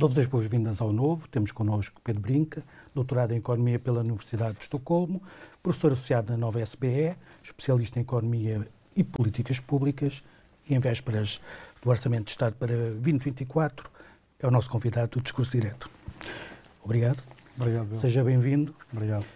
Dou-vos as boas-vindas ao novo. Temos connosco Pedro Brinca, doutorado em Economia pela Universidade de Estocolmo, professor associado na nova SBE, especialista em Economia e Políticas Públicas e em vésperas do Orçamento de Estado para 2024 é o nosso convidado do Discurso Direto. Obrigado. Obrigado. Seja bem-vindo. Obrigado.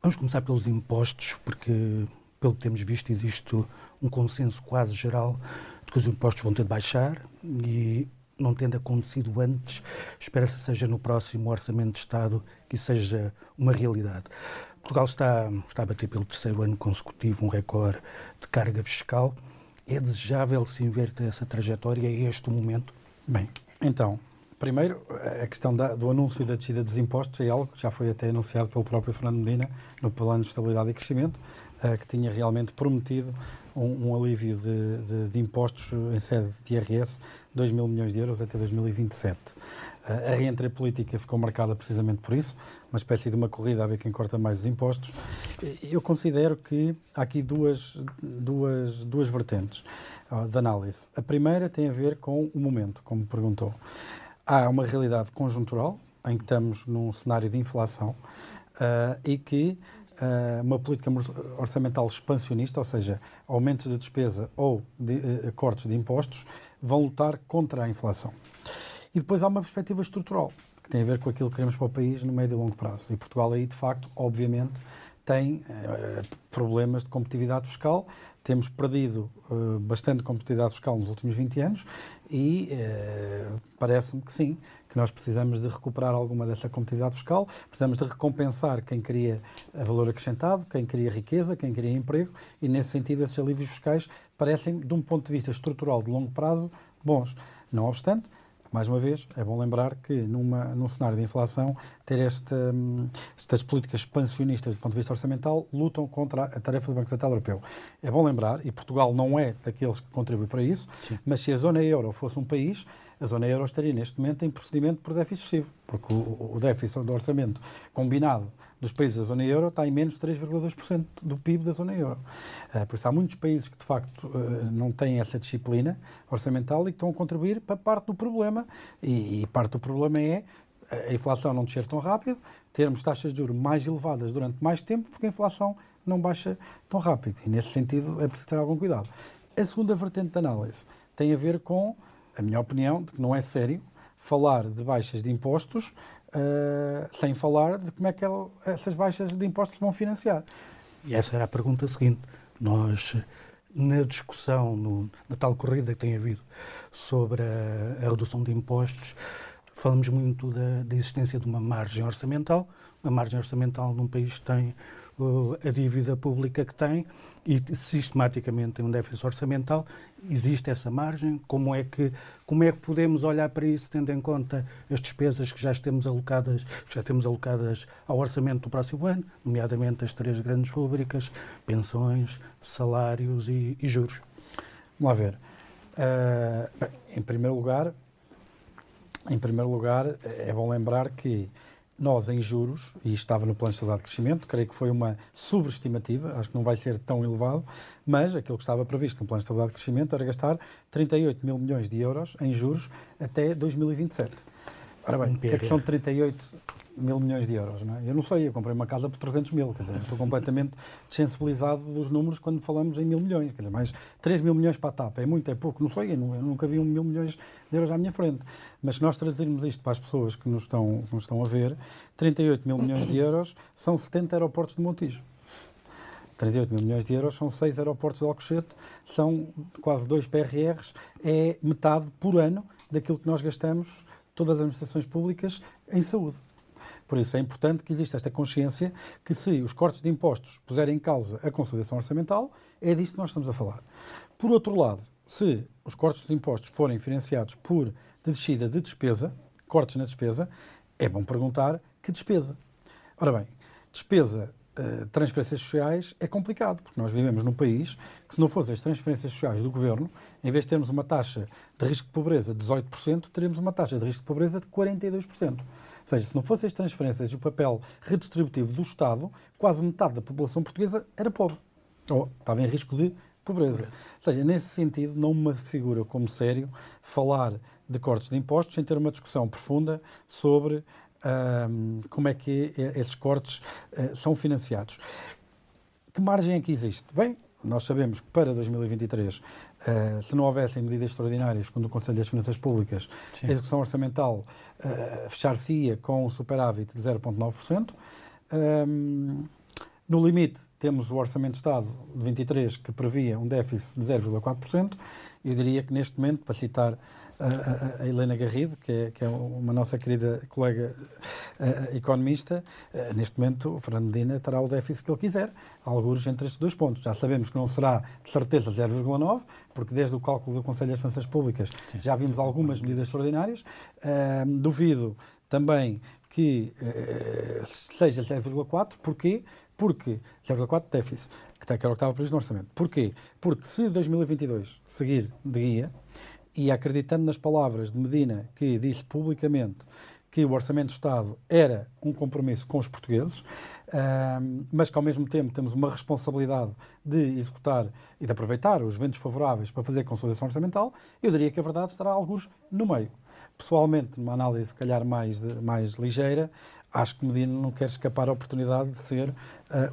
Vamos começar pelos impostos, porque, pelo que temos visto, existe um consenso quase geral de que os impostos vão ter de baixar e não tendo acontecido antes, espera-se que seja no próximo Orçamento de Estado que seja uma realidade. Portugal está, está a bater pelo terceiro ano consecutivo um recorde de carga fiscal. É desejável se inverter essa trajetória a este momento? Bem, então, primeiro, a questão da, do anúncio da descida dos impostos é algo que já foi até anunciado pelo próprio Fernando Medina no Plano de Estabilidade e Crescimento, uh, que tinha realmente prometido um, um alívio de, de, de, impostos em sede de IRS, 2 mil milhões de euros até 2027. A reentrada política ficou marcada precisamente por isso, uma espécie de uma corrida a ver quem corta mais os impostos. Eu considero que há aqui duas, duas, duas vertentes de análise. A primeira tem a ver com o momento, como perguntou. Há uma realidade conjuntural, em que estamos num cenário de inflação, uh, e que uma política orçamental expansionista, ou seja, aumentos de despesa ou de, uh, cortes de impostos, vão lutar contra a inflação. E depois há uma perspectiva estrutural, que tem a ver com aquilo que queremos para o país no médio e longo prazo. E Portugal aí, de facto, obviamente, tem uh, problemas de competitividade fiscal. Temos perdido uh, bastante competitividade fiscal nos últimos 20 anos e uh, parece-me que sim, que nós precisamos de recuperar alguma dessa competitividade fiscal, precisamos de recompensar quem queria valor acrescentado, quem queria riqueza, quem queria emprego e, nesse sentido, esses alívios fiscais parecem, de um ponto de vista estrutural de longo prazo, bons. Não obstante, mais uma vez, é bom lembrar que numa, num cenário de inflação, ter este, hum, estas políticas expansionistas do ponto de vista orçamental lutam contra a tarefa do Banco Central Europeu. É bom lembrar, e Portugal não é daqueles que contribuem para isso, Sim. mas se a zona euro fosse um país, a zona euro estaria neste momento em procedimento por déficit excessivo, porque o, o déficit do orçamento combinado dos países da zona euro está em menos de 3,2% do PIB da zona euro. Uh, por isso há muitos países que de facto uh, não têm essa disciplina orçamental e que estão a contribuir para parte do problema e, e parte do problema é a inflação não descer tão rápido, termos taxas de juros mais elevadas durante mais tempo, porque a inflação não baixa tão rápido. E nesse sentido é preciso ter algum cuidado. A segunda vertente de análise tem a ver com a minha opinião, de que não é sério falar de baixas de impostos uh, sem falar de como é que essas baixas de impostos vão financiar. E essa era a pergunta seguinte. Nós, na discussão, no, na tal corrida que tem havido sobre a, a redução de impostos, falamos muito da, da, existência de uma margem orçamental. Uma margem orçamental num país que tem a dívida pública que tem e sistematicamente tem um déficit orçamental, existe essa margem? Como é que como é que podemos olhar para isso tendo em conta as despesas que já temos alocadas, já temos alocadas ao orçamento do próximo ano, nomeadamente as três grandes rúbricas, pensões, salários e, e juros? Vamos lá ver. Uh, em primeiro lugar, em primeiro lugar, é bom lembrar que nós, em juros, e estava no plano de estabilidade de crescimento, creio que foi uma subestimativa, acho que não vai ser tão elevado, mas aquilo que estava previsto no plano de estabilidade de crescimento era gastar 38 mil milhões de euros em juros até 2027. Ora bem, o que é que são 38 mil milhões de euros, não é? Eu não sei, eu comprei uma casa por 300 mil, quer dizer, estou completamente desensibilizado dos números quando falamos em mil milhões, quer dizer, mais 3 mil milhões para a TAP, é muito, é pouco, não sei, eu, nunca vi um mil milhões de euros à minha frente. Mas se nós traduzirmos isto para as pessoas que nos estão, que nos estão a ver, 38 mil milhões de euros são 70 aeroportos de Montijo. 38 mil milhões de euros são 6 aeroportos de Alcochete, são quase 2 PRRs, é metade por ano daquilo que nós gastamos, todas as administrações públicas, em saúde. Por isso é importante que exista esta consciência que se os cortes de impostos puserem em causa a consolidação orçamental, é disso que nós estamos a falar. Por outro lado, se os cortes de impostos forem financiados por de descida de despesa, cortes na despesa, é bom perguntar que despesa. Ora bem, despesa Uh, transferências sociais é complicado, porque nós vivemos num país que, se não fossem as transferências sociais do governo, em vez de termos uma taxa de risco de pobreza de 18%, teríamos uma taxa de risco de pobreza de 42% seja, se não fossem as transferências e o papel redistributivo do Estado, quase metade da população portuguesa era pobre. Ou estava em risco de pobreza. Ou seja, nesse sentido, não me figura como sério falar de cortes de impostos sem ter uma discussão profunda sobre um, como é que esses cortes uh, são financiados. Que margem é que existe? Bem, nós sabemos que para 2023, uh, se não houvessem medidas extraordinárias, quando o Conselho das Finanças Públicas, Sim. a execução orçamental uh, fechar-se-ia com um superávit de 0,9%. Um, no limite, temos o Orçamento de Estado de 23, que previa um déficit de 0,4%. Eu diria que, neste momento, para citar a, a, Helena Garrido, que é, que é, uma nossa querida colega uh, economista, uh, neste momento o Fernando Medina terá o déficit que ele quiser, alguns entre estes dois pontos. Já sabemos que não será de certeza 0,9, porque desde o cálculo do Conselho das Finanças Públicas Sim. já vimos algumas medidas extraordinárias. Duvido também que seja 0,4, porquê? Porque 0,4 déficit, que era o que estava previsto no orçamento. Porquê? Porque se 2022 seguir de guia, e acreditando nas palavras de Medina, que disse publicamente que o Orçamento do Estado era um compromisso com os portugueses, mas que ao mesmo tempo temos uma responsabilidade de executar e de aproveitar os ventos favoráveis para fazer consolidação orçamental, eu diria que a verdade estará alguns no meio. Pessoalmente, numa análise, se calhar, mais, mais ligeira, acho que Medina não quer escapar à oportunidade de ser uh,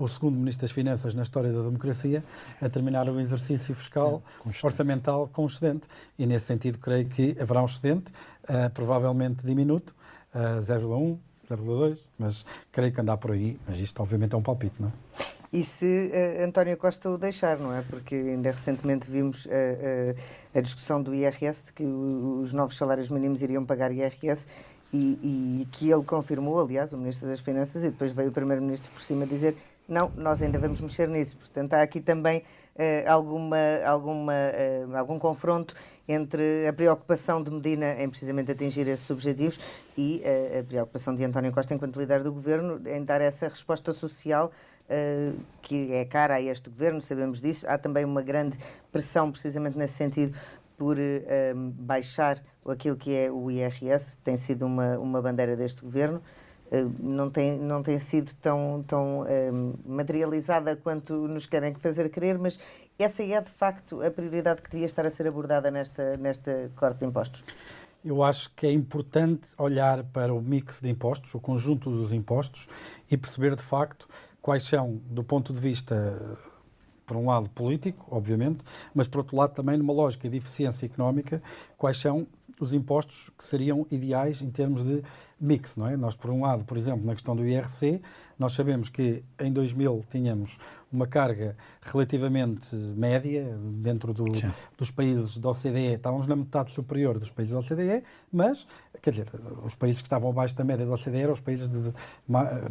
o segundo Ministro das Finanças na história da democracia a terminar o exercício fiscal é, orçamental com excedente. E, nesse sentido, creio que haverá um excedente, uh, provavelmente diminuto, uh, 0,1, 0,2, mas creio que andar por aí. Mas isto, obviamente, é um palpite, não é? E se uh, António Costa o deixar, não é? Porque ainda recentemente vimos uh, uh, a discussão do IRS, de que os novos salários mínimos iriam pagar IRS e, e, que ele confirmou, aliás, o Ministro das Finanças, e depois veio o Primeiro-Ministro por cima dizer não, nós ainda vamos mexer nisso. Portanto, há aqui também uh, alguma, alguma, uh, algum confronto entre a preocupação de Medina em precisamente atingir esses objetivos e uh, a preocupação de António Costa, enquanto líder do governo, em dar essa resposta social que é cara a este governo, sabemos disso. Há também uma grande pressão, precisamente nesse sentido, por baixar aquilo que é o IRS, tem sido uma, uma bandeira deste governo. Uh, não, tem, não tem sido tão, tão uh, materializada quanto nos querem fazer crer, mas essa é de facto a prioridade que devia estar a ser abordada nesta, nesta corte de impostos. Eu acho que é importante olhar para o mix de impostos, o conjunto dos impostos, e perceber de facto quais são, do ponto de vista por um lado político, obviamente, mas por outro lado também numa lógica de eficiência económica, quais são os impostos que seriam ideais em termos de mix, não é? Nós, por um lado, por exemplo, na questão do IRC, nós sabemos que em 2000 tínhamos uma carga relativamente média dentro do, dos países da OCDE, estávamos na metade superior dos países da OCDE, mas, quer dizer, os países que estavam abaixo da média da OCDE eram os países de,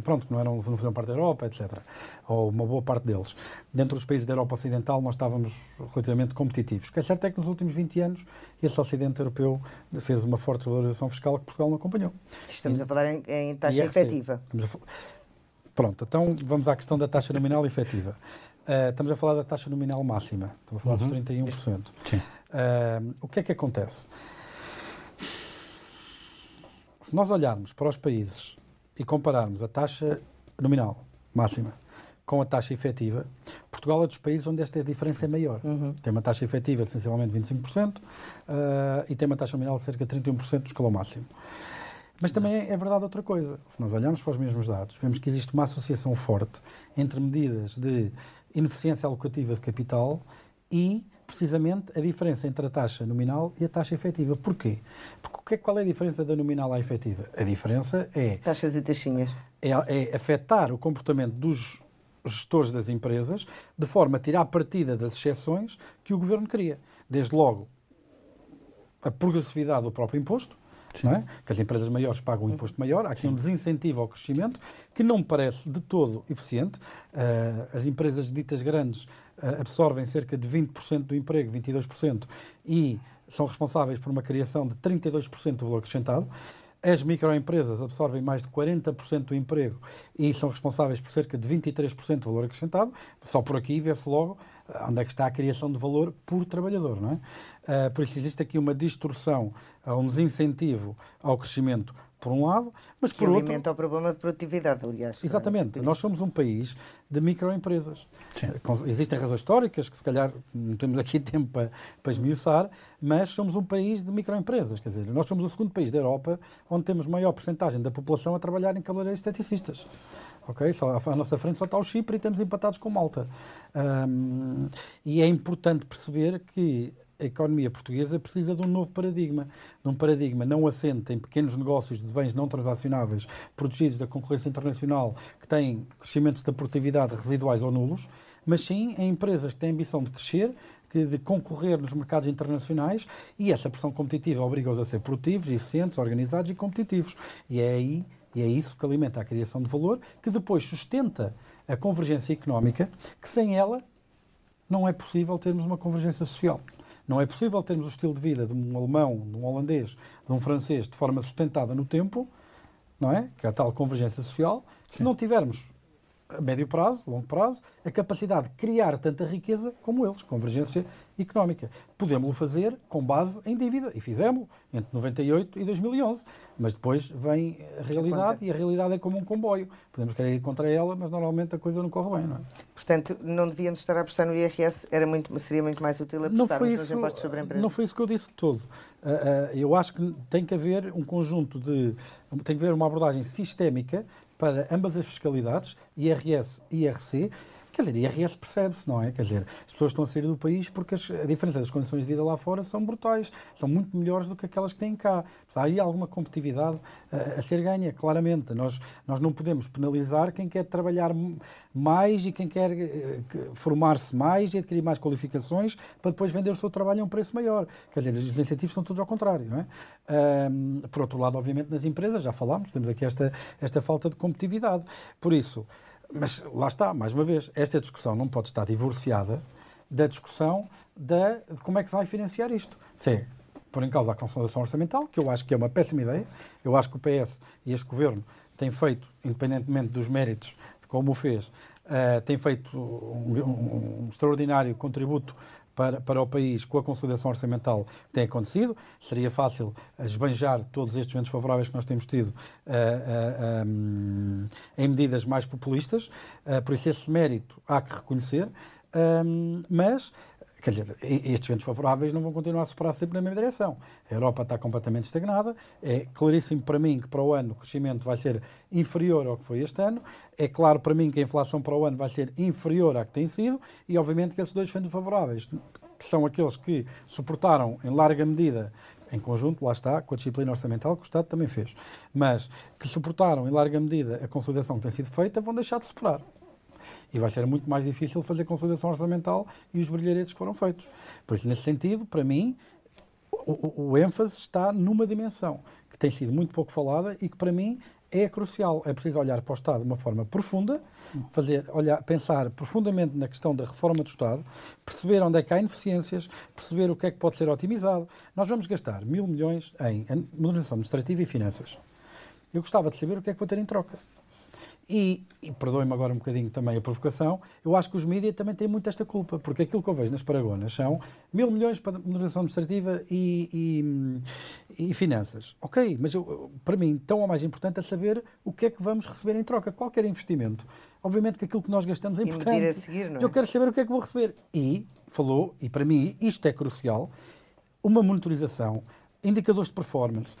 pronto, que não, eram, não faziam parte da Europa, etc. Ou uma boa parte deles. Dentro dos países da Europa Ocidental nós estávamos relativamente competitivos. O que é certo é que nos últimos 20 anos esse Ocidente Europeu fez uma forte valorização fiscal que Portugal não acompanhou. Estamos a falar em, em taxa IRC. efetiva. Pronto, então vamos à questão da taxa nominal efetiva. Uh, estamos a falar da taxa nominal máxima, estamos a falar uhum. dos 31%. Sim. Uh, o que é que acontece? Se nós olharmos para os países e compararmos a taxa nominal máxima com a taxa efetiva, Portugal é dos países onde esta diferença é maior. Uhum. Tem uma taxa efetiva de essencialmente 25% uh, e tem uma taxa nominal de cerca de 31% do escalão máximo. Mas também é, é verdade outra coisa. Se nós olharmos para os mesmos dados, vemos que existe uma associação forte entre medidas de ineficiência alocativa de capital e, precisamente, a diferença entre a taxa nominal e a taxa efetiva. Porquê? Porque é, qual é a diferença da nominal à efetiva? A diferença é... Taxas e taxinhas. É, é afetar o comportamento dos gestores das empresas de forma a tirar partida das exceções que o governo cria. Desde logo, a progressividade do próprio imposto, é? que as empresas maiores pagam um imposto maior, há aqui Sim. um desincentivo ao crescimento que não me parece de todo eficiente. Uh, as empresas ditas grandes uh, absorvem cerca de 20% do emprego, 22%, e são responsáveis por uma criação de 32% do valor acrescentado. As microempresas absorvem mais de 40% do emprego e são responsáveis por cerca de 23% do valor acrescentado. Só por aqui vê-se logo onde é que está a criação de valor por trabalhador, não é? Uh, por isso existe aqui uma distorção, um desincentivo ao crescimento por um lado, mas que por outro... alimenta o problema de produtividade, aliás. Exatamente. Nós somos um país de microempresas. Sim. Existem razões históricas que se calhar não temos aqui tempo para, para esmiuçar, mas somos um país de microempresas. Quer dizer, nós somos o segundo país da Europa onde temos maior porcentagem da população a trabalhar em cabeleireiros esteticistas. Ok? Só, à nossa frente só está o Chipre e estamos empatados com Malta. Um, e é importante perceber que a economia portuguesa precisa de um novo paradigma, de um paradigma não assente em pequenos negócios de bens não transacionáveis protegidos da concorrência internacional que têm crescimentos da produtividade residuais ou nulos, mas sim em empresas que têm a ambição de crescer, de concorrer nos mercados internacionais e essa pressão competitiva obriga-os a ser produtivos, eficientes, organizados e competitivos. E é aí e é isso que alimenta a criação de valor, que depois sustenta a convergência económica, que sem ela não é possível termos uma convergência social. Não é possível termos o estilo de vida de um alemão, de um holandês, de um francês de forma sustentada no tempo, não é? Que é a tal convergência social, se não tivermos a médio prazo, longo prazo, a capacidade de criar tanta riqueza como eles, convergência económica. Podemos-lo fazer com base em dívida, e fizemos entre 98 e 2011, mas depois vem a realidade, e a realidade é como um comboio. Podemos querer ir contra ela, mas normalmente a coisa não corre bem, não é? Portanto, não devíamos estar a apostar no IRS, era muito, seria muito mais útil apostarmos nos impostos sobre a empresa? Não foi isso que eu disse todo. Uh, uh, eu acho que tem que haver um conjunto de... tem que haver uma abordagem sistémica para ambas as fiscalidades, IRS e IRC, Quer dizer, IRS percebe-se, não é? Quer dizer, as pessoas estão a sair do país porque as, a diferença das condições de vida lá fora são brutais, são muito melhores do que aquelas que têm cá. Há aí alguma competitividade a, a ser ganha, claramente. Nós, nós não podemos penalizar quem quer trabalhar mais e quem quer uh, formar-se mais e adquirir mais qualificações para depois vender o seu trabalho a um preço maior. Quer dizer, os incentivos estão todos ao contrário, não é? Um, por outro lado, obviamente, nas empresas, já falámos, temos aqui esta, esta falta de competitividade. Por isso, mas lá está, mais uma vez, esta discussão não pode estar divorciada da discussão da, de como é que se vai financiar isto. Se é por em causa a consolidação orçamental, que eu acho que é uma péssima ideia. Eu acho que o PS e este governo têm feito, independentemente dos méritos de como o fez, uh, têm feito um, um, um extraordinário contributo para, para o país com a consolidação orçamental que tem acontecido. Seria fácil esbanjar todos estes ventos favoráveis que nós temos tido uh, uh, um, em medidas mais populistas, uh, por isso esse mérito há que reconhecer, um, mas Quer dizer, estes ventos favoráveis não vão continuar a superar sempre na mesma direção. A Europa está completamente estagnada. É claríssimo para mim que para o ano o crescimento vai ser inferior ao que foi este ano. É claro para mim que a inflação para o ano vai ser inferior à que tem sido. E, obviamente, que esses dois ventos favoráveis, que são aqueles que suportaram em larga medida em conjunto, lá está, com a disciplina orçamental que o Estado também fez, mas que suportaram em larga medida a consolidação que tem sido feita, vão deixar de superar e vai ser muito mais difícil fazer consolidação orçamental e os brilharetes que foram feitos. Por isso, nesse sentido, para mim, o, o, o ênfase está numa dimensão que tem sido muito pouco falada e que, para mim, é crucial. É preciso olhar para o Estado de uma forma profunda, fazer, olhar, pensar profundamente na questão da reforma do Estado, perceber onde é que há ineficiências, perceber o que é que pode ser otimizado. Nós vamos gastar mil milhões em modernização administrativa e finanças. Eu gostava de saber o que é que vou ter em troca. E, e perdoem-me agora um bocadinho também a provocação, eu acho que os mídias também têm muito esta culpa, porque aquilo que eu vejo nas Paragonas são mil milhões para moderação administrativa e, e, e finanças. Ok, mas eu, para mim, tão ou mais importante é saber o que é que vamos receber em troca. Qualquer investimento, obviamente que aquilo que nós gastamos é importante. E a seguir, não é? Eu quero saber o que é que vou receber. E, falou, e para mim isto é crucial, uma monitorização, indicadores de performance,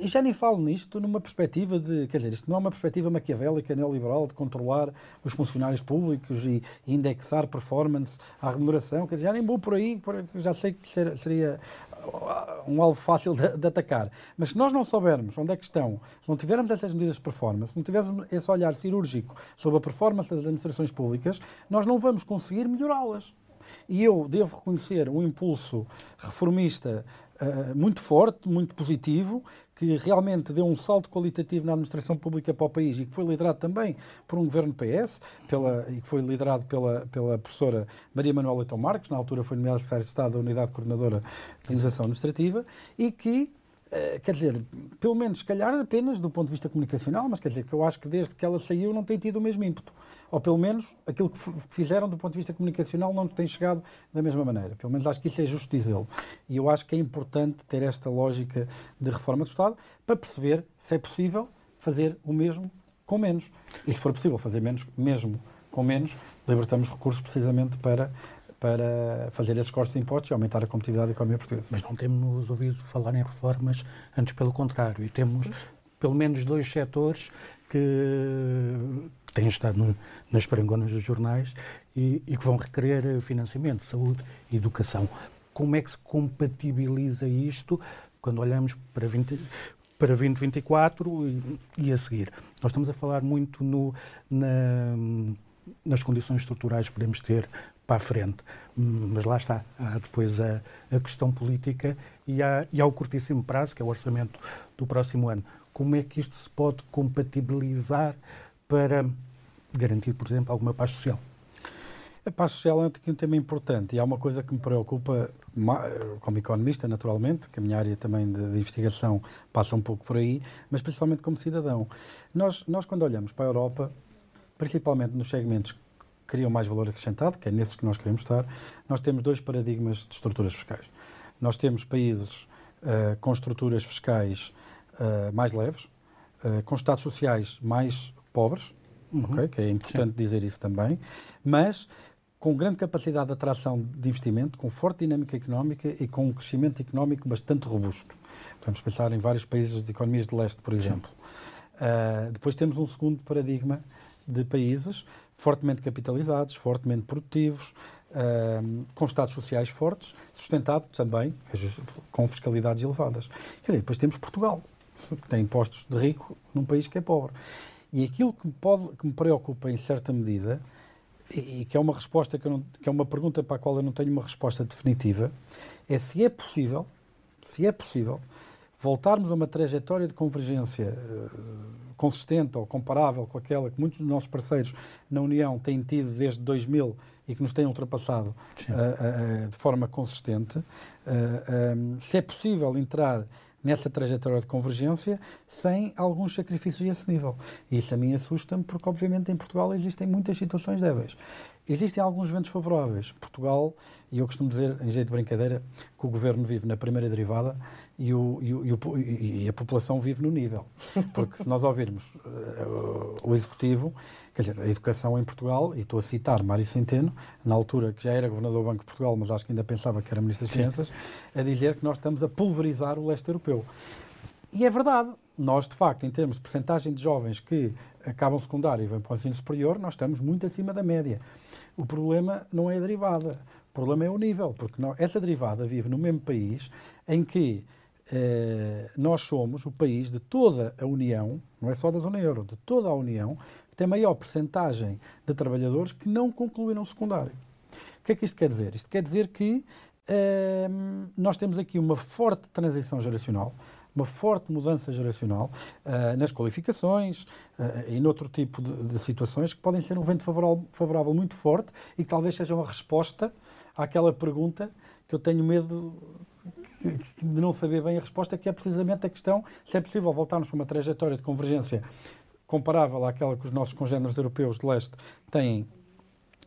e já nem falo nisto numa perspectiva de, quer dizer, isto não é uma perspectiva maquiavélica, neoliberal, de controlar os funcionários públicos e, indexar performance à remuneração, quer dizer, já nem vou por aí, já sei que seria um alvo fácil de, de, atacar. Mas se nós não soubermos onde é que estão, se não tivermos essas medidas de performance, se não tivermos esse olhar cirúrgico sobre a performance das administrações públicas, nós não vamos conseguir melhorá-las. E eu devo reconhecer um impulso reformista uh, muito forte, muito positivo, que realmente deu um salto qualitativo na administração pública para o país e que foi liderado também por um governo PS pela, e que foi liderado pela, pela professora Maria Manuela Leitão Marques, na altura foi nomeada secretária de Estado da Unidade Coordenadora de Organização Administrativa, e que Uh, quer dizer, pelo menos, se calhar apenas do ponto de vista comunicacional, mas quer dizer que eu acho que desde que ela saiu não tem tido o mesmo ímpeto. Ou pelo menos aquilo que fizeram do ponto de vista comunicacional não tem chegado da mesma maneira. Pelo menos acho que isso é justo dizê-lo. E eu acho que é importante ter esta lógica de reforma do Estado para perceber se é possível fazer o mesmo com menos. E se for possível fazer menos, mesmo com menos, libertamos recursos precisamente para para fazer esses cortes de impostos e aumentar a competitividade da economia portuguesa. Mas não temos ouvido falar em reformas, antes pelo contrário, e temos pelo menos dois setores que, que têm estado no, nas parangonas dos jornais e, e, que vão requerer financiamento, saúde educação. Como é que se compatibiliza isto quando olhamos para 20, para 2024 e, e, a seguir. Nós estamos a falar muito no, na, nas condições estruturais que podemos ter para a frente. Mas lá está, há depois a, a questão política e há, e há o curtíssimo prazo, que é o orçamento do próximo ano. Como é que isto se pode compatibilizar para garantir, por exemplo, alguma paz social? A paz social é um tema importante e há uma coisa que me preocupa, como economista, naturalmente, que a minha área também de, de, investigação passa um pouco por aí, mas principalmente como cidadão. Nós, nós, quando olhamos para a Europa, principalmente nos segmentos que criam mais valor acrescentado, que é nesses que nós queremos estar, nós temos dois paradigmas de estruturas fiscais. Nós temos países uh, com estruturas fiscais uh, mais leves, uh, com estados sociais mais pobres, uhum. okay, que é importante Sim. dizer isso também, mas com grande capacidade de atração de investimento, com forte dinâmica económica e com um crescimento económico bastante robusto. Podemos pensar em vários países de economias de leste, por exemplo. Uh, depois temos um segundo paradigma de países fortemente capitalizados, fortemente produtivos, uh, com estados sociais fortes, sustentado também com fiscalidades elevadas. Quer dizer, depois temos Portugal, que tem impostos de rico num país que é pobre. E aquilo que me, pode, que me preocupa em certa medida, e, e que é uma resposta que, não, que é uma pergunta para a qual eu não tenho uma resposta definitiva, é se é possível, se é possível, voltarmos a uma trajetória de convergência uh, consistente ou comparável com aquela que muitos dos nossos parceiros na União têm tido desde 2000 e que nos têm ultrapassado uh, uh, de forma consistente, um, se é possível entrar nessa trajetória de convergência sem alguns sacrifícios a esse nível. Isso a mim assusta-me porque, obviamente, em Portugal existem muitas situações débeis. Existem alguns ventos favoráveis. Portugal, e eu costumo dizer, em jeito de brincadeira, que o governo vive na primeira derivada e, o, e, o, e a população vive no nível. Porque se nós ouvirmos uh, o Executivo, quer dizer, a educação em Portugal, e estou a citar Mário Centeno, na altura que já era governador do Banco de Portugal, mas acho que ainda pensava que era Ministro das Finanças, a dizer que nós estamos a pulverizar o leste europeu. E é verdade. Nós, de facto, em termos de percentagem de jovens que acabam secundário e vêm para o ensino superior, nós estamos muito acima da média. O problema não é a derivada, o problema é o nível, porque essa derivada vive no mesmo país em que eh, nós somos o país de toda a União, não é só da zona euro, de toda a União, que tem maior percentagem de trabalhadores que não concluíram o secundário. O que é que isto quer dizer? Isto quer dizer que eh, nós temos aqui uma forte transição geracional, uma forte mudança geracional uh, nas qualificações e noutro tipo de, de, situações que podem ser um vento favorável, favorável muito forte e que talvez seja uma resposta àquela pergunta que eu tenho medo de não saber bem a resposta, que é precisamente a questão se é possível voltarmos para uma trajetória de convergência comparável àquela que os nossos congêneres europeus de leste têm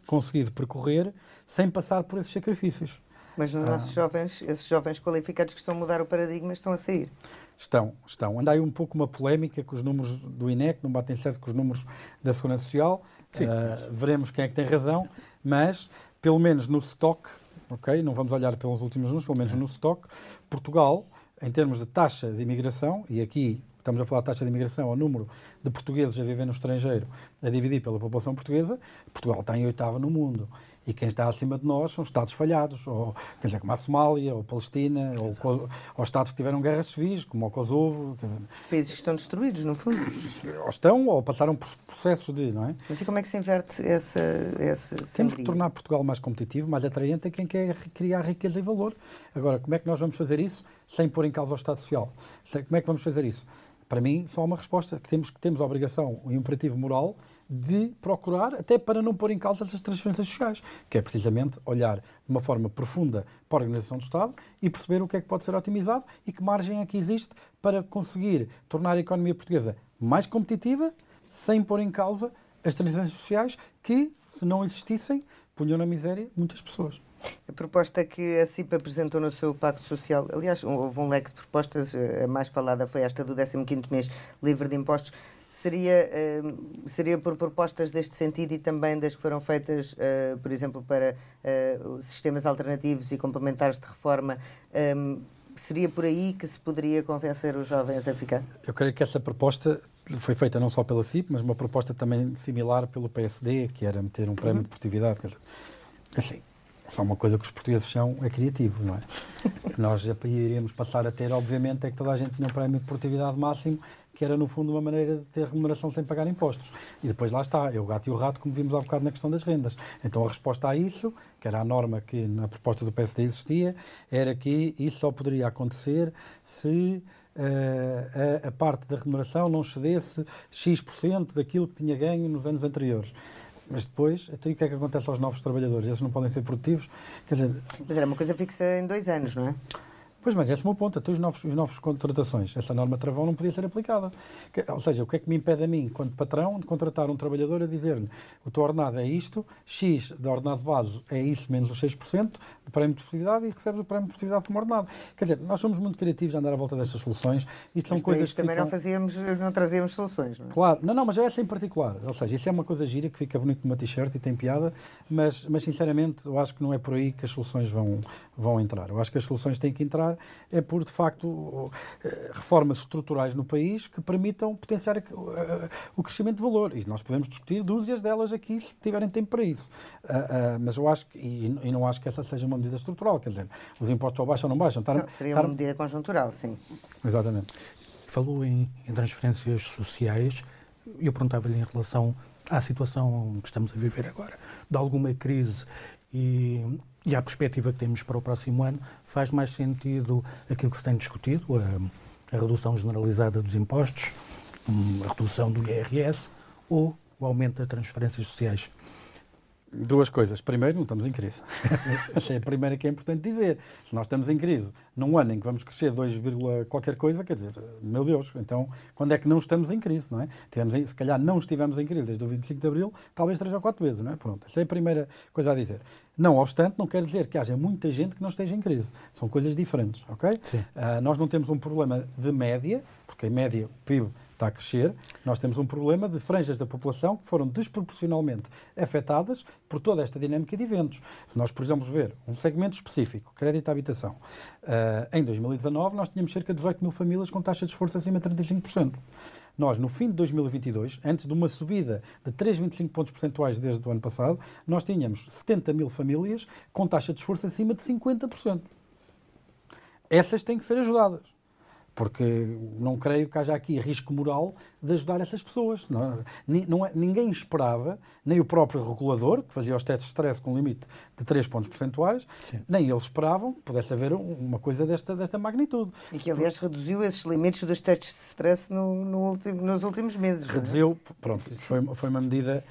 conseguido percorrer sem passar por esses sacrifícios. Mas os nossos ah. jovens, esses jovens qualificados que estão a mudar o paradigma, estão a sair? Estão, estão. Anda aí um pouco uma polémica com os números do INEC, não batem certo com os números da Segurança Social. Uh, veremos quem é que tem razão, mas pelo menos no stock, ok? Não vamos olhar pelos últimos números, pelo menos no stock, Portugal, em termos de taxa de imigração, e aqui estamos a falar de taxa de imigração, o número de portugueses a viver no estrangeiro a dividir pela população portuguesa, Portugal está em oitava no mundo e quem está acima de nós são Estados falhados, ou, quer dizer, como a Somália, ou a Palestina, ou, ou, Estados que tiveram guerras civis, como o Kosovo. Países que estão destruídos, no fundo. Ou estão, ou passaram por processos de, não é? Mas e como é que se inverte essa, essa Temos que tornar Portugal mais competitivo, mais atraente a quem quer criar riqueza e valor. Agora, como é que nós vamos fazer isso sem pôr em causa o Estado Social? Como é que vamos fazer isso? Para mim, só há uma resposta, que temos, que temos a obrigação, o imperativo moral, de procurar, até para não pôr em causa essas transferências sociais, que é precisamente olhar de uma forma profunda para a organização do Estado e perceber o que é que pode ser otimizado e que margem é que existe para conseguir tornar a economia portuguesa mais competitiva, sem pôr em causa as transferências sociais que, se não existissem, punham na miséria muitas pessoas. A proposta que a CIP apresentou no seu Pacto Social, aliás, houve um leque de propostas, a mais falada foi esta do 15º mês livre de impostos, seria, uh, seria por propostas deste sentido e também das que foram feitas, uh, por exemplo, para uh, sistemas alternativos e complementares de reforma, um, seria por aí que se poderia convencer os jovens a ficar? Eu creio que essa proposta foi feita não só pela CIP, mas uma proposta também similar pelo PSD, que era meter um prémio uhum. de produtividade. Assim, só uma coisa que os portugueses são é criativos, não é? Nós iríamos passar a ter, obviamente, é que toda a gente tinha um prémio de produtividade máximo, que era, no fundo, uma maneira de ter remuneração sem pagar impostos. E depois lá está, é o gato e o rato, como vimos há bocado na questão das rendas. Então a resposta a isso, que era a norma que na proposta do PSD existia, era que isso só poderia acontecer se uh, a, a parte da remuneração não excedesse X% daquilo que tinha ganho nos anos anteriores. Mas depois, então, o que é que acontece aos novos trabalhadores? Eles não podem ser produtivos? Quer dizer, Mas era uma coisa fixa em dois anos, não é? Pois, mas esse é o meu ponto. Até os novos, os novos contratações, essa norma travão não podia ser aplicada. Que, ou seja, o que é que me impede a mim, enquanto patrão, de contratar um trabalhador a dizer-lhe o teu ordenado é isto, X da ordenado base é isso menos os 6% de prémio de produtividade e recebes o prémio de produtividade como ordenado. Quer dizer, nós somos muito criativos a andar à volta destas soluções. Isto são coisas que também ficam... não fazíamos, não trazíamos soluções, não é? Claro. Não, não, mas é essa em particular. Ou seja, isso é uma coisa gira que fica bonito numa t-shirt e tem piada, mas, mas sinceramente eu acho que não é por aí que as soluções vão, vão entrar. Eu acho que as soluções têm que entrar é por, de facto, eh, reformas estruturais no país que permitam potenciar eh, o crescimento de valor. E nós podemos discutir dúzias delas aqui se tiverem tempo para isso. Ah, ah, mas eu acho que, e não acho que essa seja uma medida estrutural, quer dizer, os impostos ou baixam ou não baixam. não, seria uma medida conjuntural, sim. Exatamente. Falou em, em transferências sociais e eu perguntava-lhe em relação à situação que estamos a viver agora, de alguma crise e, e à perspectiva que temos para o próximo ano, faz mais sentido aquilo que se tem discutido, a, a redução generalizada dos impostos, a redução do IRS ou o aumento das transferências sociais? Duas coisas. Primeiro, não estamos em crise. Essa é a primeira que é importante dizer. Se nós estamos em crise num ano em que vamos crescer 2, qualquer coisa, quer dizer, meu Deus, então quando é que não estamos em crise, não é? Tivemos em, se calhar não estivemos em crise desde o 25 de Abril, talvez três ou quatro vezes, não é? Pronto, essa é a primeira coisa a dizer. Não obstante, não quer dizer que haja muita gente que não esteja em crise. São coisas diferentes, ok? Uh, nós não temos um problema de média, porque em média o PIB está a crescer, nós temos um problema de franjas da população que foram desproporcionalmente afetadas por toda esta dinâmica de eventos. Se nós, por exemplo, ver um segmento específico, crédito à habitação, uh, em 2019 nós tínhamos cerca de 18 mil famílias com taxa de esforço acima de 35%. Nós, no fim de 2022, antes de uma subida de 3,25 pontos percentuais desde o ano passado, nós tínhamos 70 mil famílias com taxa de esforço acima de 50%. Essas têm que ser ajudadas porque não creio que haja aqui risco moral de ajudar essas pessoas. Não, não é, ninguém esperava, nem o próprio regulador, que fazia os testes de stress com limite de 3 pontos percentuais, Sim. nem eles esperavam que pudesse haver uma coisa desta, desta magnitude. E que, aliás, reduziu esses limites dos testes de stress no, no último, nos últimos meses. É? Reduziu, é? pronto, isso foi, foi uma medida...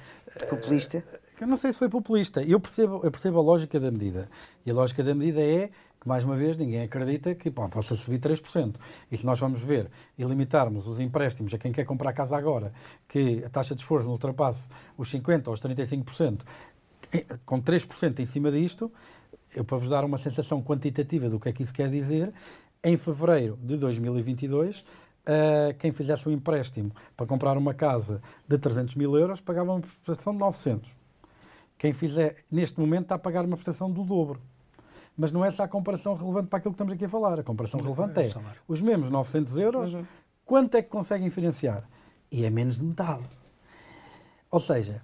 Populista? Uh, eu não sei se foi populista. Eu percebo, eu percebo a lógica da medida. E a lógica da medida é que, mais uma vez, ninguém acredita que possa subir 3%. E se nós vamos ver e limitarmos os empréstimos a quem quer comprar casa agora, que a taxa de esforço não ultrapasse os 50% ou os 35%, com 3% em cima disto, eu para vos dar uma sensação quantitativa do que é que isso quer dizer, em fevereiro de 2022, uh, eh, quem fizesse um empréstimo para comprar uma casa de 300 mil euros pagava uma prestação de 900. Quem fizer, neste momento, está a pagar uma prestação do dobro mas não é essa a comparação relevante para aquilo que estamos aqui a falar. A comparação relevante é, é os mesmos 900 euros, uhum. quanto é que conseguem financiar? E é menos de metade. Ou seja,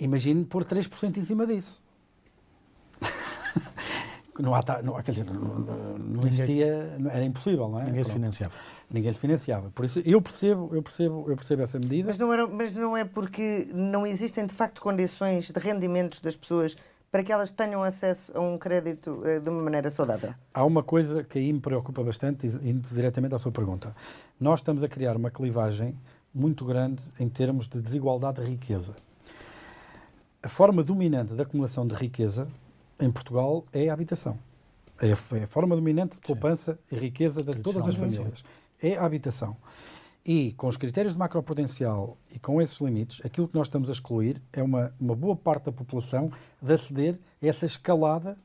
imagine pôr 3% em cima disso. não há, não, quer dizer, não, não existia, era impossível, não é? Ninguém se financiava. Ninguém se financiava. Por isso eu percebo, eu percebo, eu percebo essa medida. Mas não, era, mas não é porque não existem de facto condições de rendimentos das pessoas para que elas tenham acesso a um crédito uh, de uma maneira saudável? Há uma coisa que aí me preocupa bastante, indo diretamente à sua pergunta. Nós estamos a criar uma clivagem muito grande em termos de desigualdade de riqueza. A forma dominante da acumulação de riqueza em Portugal é a habitação. É a, é a forma dominante de poupança Sim. e riqueza de todas as famílias. É a habitação. E com os critérios de macroprudencial e com esses limites, aquilo que nós estamos a excluir é uma, uma boa parte da população de aceder a essa escalada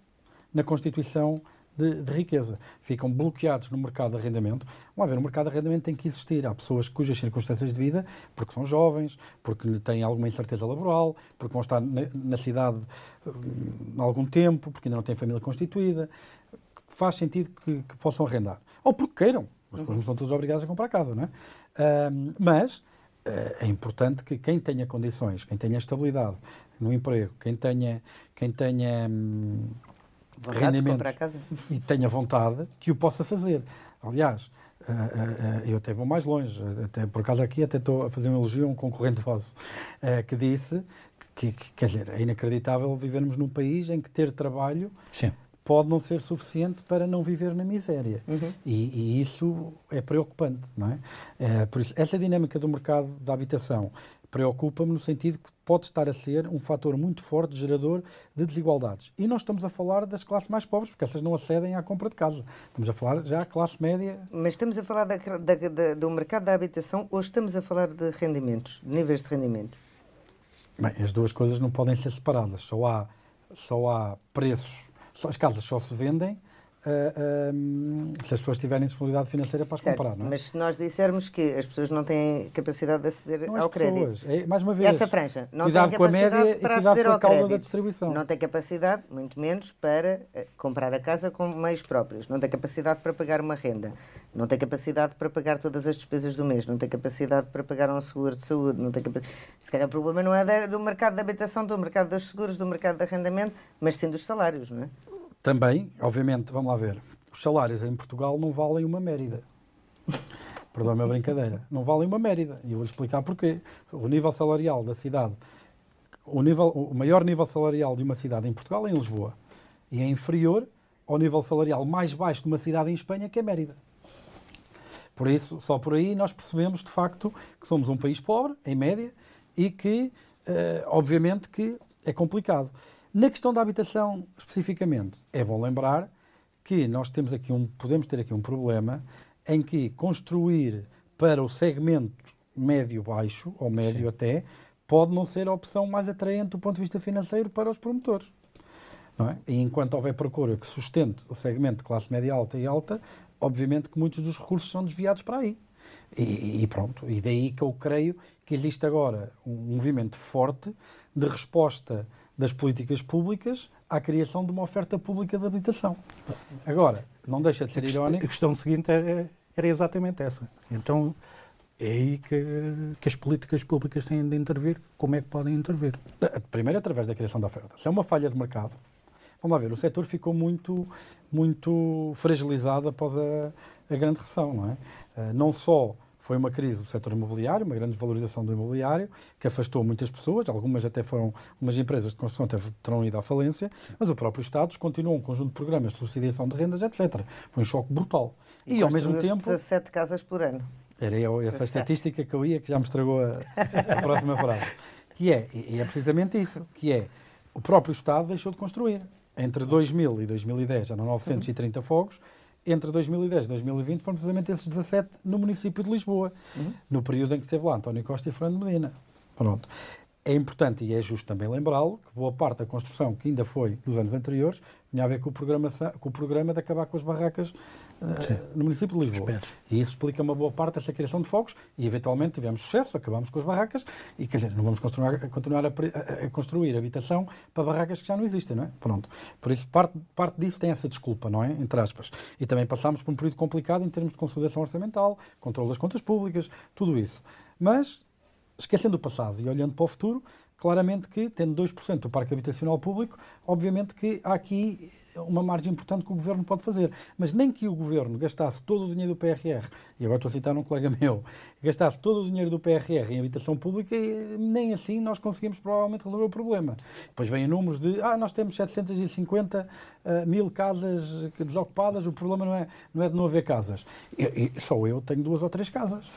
na constituição de, de, riqueza. Ficam bloqueados no mercado de arrendamento. Vamos ver, o mercado de arrendamento tem que existir. Há pessoas cujas circunstâncias de vida, porque são jovens, porque têm alguma incerteza laboral, porque vão estar na, na cidade hum, há algum tempo, porque ainda não têm família constituída, faz sentido que, que possam arrendar. Ou porque queiram. Os uhum. não são todos obrigados a comprar casa, não é? Uh, mas uh, é importante que quem tenha condições, quem tenha estabilidade no emprego, quem tenha, quem tenha hum, rendimentos e tenha vontade, que o possa fazer. Aliás, uh, eu até vou mais longe, até, por acaso aqui até estou a fazer um elogio a um concorrente vosso, que disse que, que, quer dizer, é inacreditável vivermos num país em que ter trabalho Sim pode não ser suficiente para não viver na miséria. Uhum. E, e, isso é preocupante, não é? é? Por isso, essa dinâmica do mercado da habitação preocupa-me no sentido que pode estar a ser um fator muito forte gerador de desigualdades. E nós estamos a falar das classes mais pobres, porque essas não acedem à compra de casa. Estamos a falar já a classe média. Mas estamos a falar da, da, da, do mercado da habitação ou estamos a falar de rendimentos, de níveis de rendimentos? Bem, as duas coisas não podem ser separadas. Só há, só há preços as casas só se vendem Uh, uh, se as pessoas tiverem disponibilidade financeira para as certo, comprar. Não é? Mas se nós dissermos que as pessoas não têm capacidade de aceder não ao crédito, é, mais uma vez, essa franja não tem capacidade para aceder ao crédito, não tem capacidade, muito menos, para eh, comprar a casa com meios próprios, não tem capacidade para pagar uma renda, não tem capacidade para pagar todas as despesas do mês, não tem capacidade para pagar um seguro de saúde, não tem capacidade... se calhar o problema não é do mercado da habitação, do mercado dos seguros, do mercado de arrendamento, mas sim dos salários, não é? Também, obviamente, vamos lá ver, os salários em Portugal não valem uma Mérida. Perdão a minha brincadeira. Não valem uma Mérida. E eu vou explicar porquê. O nível salarial da cidade, o, nível, o maior nível salarial de uma cidade em Portugal é em Lisboa. E é inferior ao nível salarial mais baixo de uma cidade em Espanha, que é Mérida. Por isso, só por aí nós percebemos, de facto, que somos um país pobre, em média, e que, uh, obviamente, que é complicado. Na questão da habitação, especificamente, é bom lembrar que nós temos aqui um, podemos ter aqui um problema em que construir para o segmento médio-baixo, ou médio Sim. até, pode não ser a opção mais atraente do ponto de vista financeiro para os promotores. Não é? E enquanto houver procura que sustente o segmento de classe média alta e alta, obviamente que muitos dos recursos são desviados para aí. E, e, pronto, e daí que eu creio que existe agora um movimento forte de resposta das políticas públicas à criação de uma oferta pública de habitação. Agora, não deixa de ser irónico. A questão seguinte era, era exatamente essa. Então, é aí que, que, as políticas públicas têm de intervir. Como é que podem intervir? Primeiro, através da criação da oferta. Se é uma falha de mercado, vamos lá ver, o setor ficou muito, muito fragilizado após a, a grande recessão, não é? Eh, não só foi uma crise do setor imobiliário, uma grande desvalorização do imobiliário, que afastou muitas pessoas, algumas até foram, umas empresas de construção até terão ido à falência, mas o próprio Estado continuou um conjunto de programas de subsidiação de rendas, etc. Foi um choque brutal. E, e ao mesmo tempo... 17 casas por ano. Era eu, essa estatística que eu ia, que já me estragou a, a próxima frase. Que é, e é precisamente isso, que é, o próprio Estado deixou de construir. Entre 2000 e 2010 já eram 930 uhum. fogos, entre 2010 e 2020 foram precisamente esses 17 no município de Lisboa, uhum. no período em que esteve lá António Costa e Fernando Medina. Pronto. É importante e é justo também lembrá-lo que boa parte da construção que ainda foi dos anos anteriores tinha a ver com o programa, com o programa de acabar com as barracas uh, no município de Lisboa. Espero. E isso explica uma boa parte dessa criação de fogos e, eventualmente, tivemos sucesso, acabamos com as barracas e, quer dizer, não vamos continuar, continuar a, a, a, construir habitação para barracas que já não existem, não é? Pronto. Por isso, parte, parte disso tem essa desculpa, não é? Entre aspas. E também passámos por um período complicado em termos de consolidação orçamental, controle das contas públicas, tudo isso. Mas esquecendo o passado e olhando para o futuro, claramente que, tendo 2% do parque habitacional público, obviamente que há aqui uma margem importante que o Governo pode fazer. Mas nem que o Governo gastasse todo o dinheiro do PRR, e agora estou a citar um colega meu, gastasse todo o dinheiro do PRR em habitação pública, nem assim nós conseguimos provavelmente resolver o problema. Depois vêm números de, ah, nós temos 750 uh, mil casas desocupadas, o problema não é, não é de não haver casas. Só eu tenho duas ou três casas.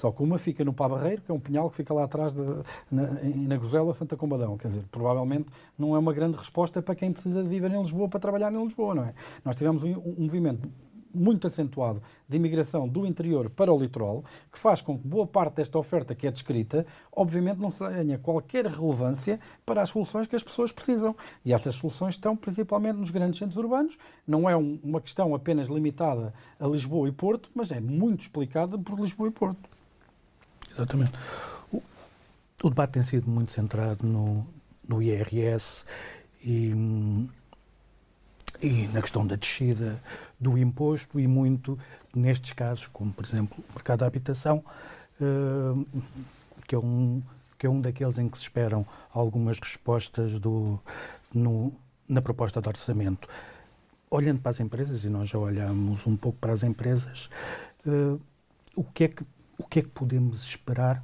Só que uma fica no Pá Barreiro, que é um pinhal que fica lá atrás, de, na, na Gozela, Santa Combadão. Quer dizer, provavelmente não é uma grande resposta para quem precisa de viver em Lisboa para trabalhar em Lisboa, não é? Nós tivemos um, um movimento muito acentuado de imigração do interior para o litoral, que faz com que boa parte desta oferta que é descrita, obviamente não tenha qualquer relevância para as soluções que as pessoas precisam. E essas soluções estão principalmente nos grandes centros urbanos. Não é um, uma questão apenas limitada a Lisboa e Porto, mas é muito explicada por Lisboa e Porto. Exatamente. O, o, debate tem sido muito centrado no, no IRS e, e na questão da descida do imposto e muito nestes casos, como por exemplo o mercado da habitação, uh, que, é um, que é um daqueles em que se esperam algumas respostas do, no, na proposta de orçamento. Olhando para as empresas, e nós já olhamos um pouco para as empresas, uh, o que é que o que é que podemos esperar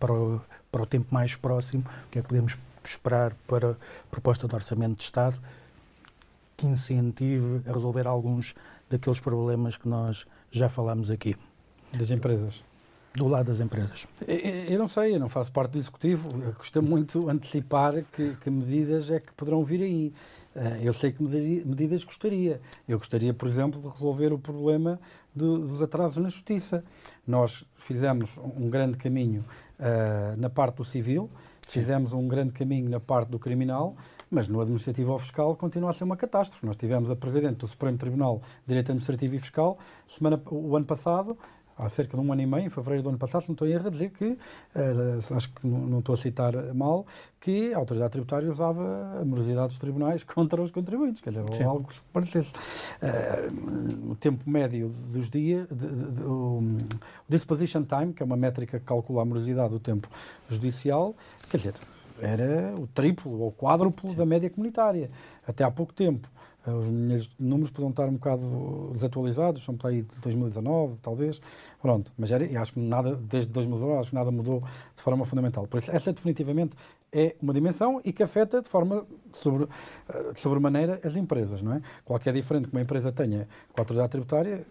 para o, para o tempo mais próximo? O que é que podemos esperar para a proposta de orçamento de Estado que incentive a resolver alguns daqueles problemas que nós já falámos aqui? Das empresas. Do lado das empresas. Eu não sei, eu não faço parte do executivo. Custa muito antecipar que, que medidas é que poderão vir aí. Eh, eu sei que medidas gostaria. Eu gostaria, por exemplo, de resolver o problema dos atrasos na justiça. Nós fizemos um grande caminho uh, na parte do civil, fizemos um grande caminho na parte do criminal, mas no administrativo ou fiscal continua a ser uma catástrofe. Nós tivemos a Presidente do Supremo Tribunal de Direito Administrativo e Fiscal semana, o ano passado há cerca de um ano e meio, em fevereiro do ano passado, se não estou a erro, a dizer que, uh, acho que não, estou a citar mal, que a autoridade tributária usava a morosidade dos tribunais contra os contribuintes, quer dizer, algo que parecesse. Uh, o tempo médio dos dias, de, de, de, o disposition time, que é uma métrica que calcula a morosidade do tempo judicial, quer dizer, era o triplo ou quádruplo Sim. da média comunitária, até há pouco tempo. Eh, os meus números podem estar um bocado desatualizados, são para aí de 2019, talvez. Pronto, mas era, acho que nada, desde 2019, acho que nada mudou de forma fundamental. Por isso, essa definitivamente é uma dimensão e que afeta de forma sobre, eh, sobremaneira as empresas, não é? Qualquer diferente que uma empresa tenha com a autoridade tributária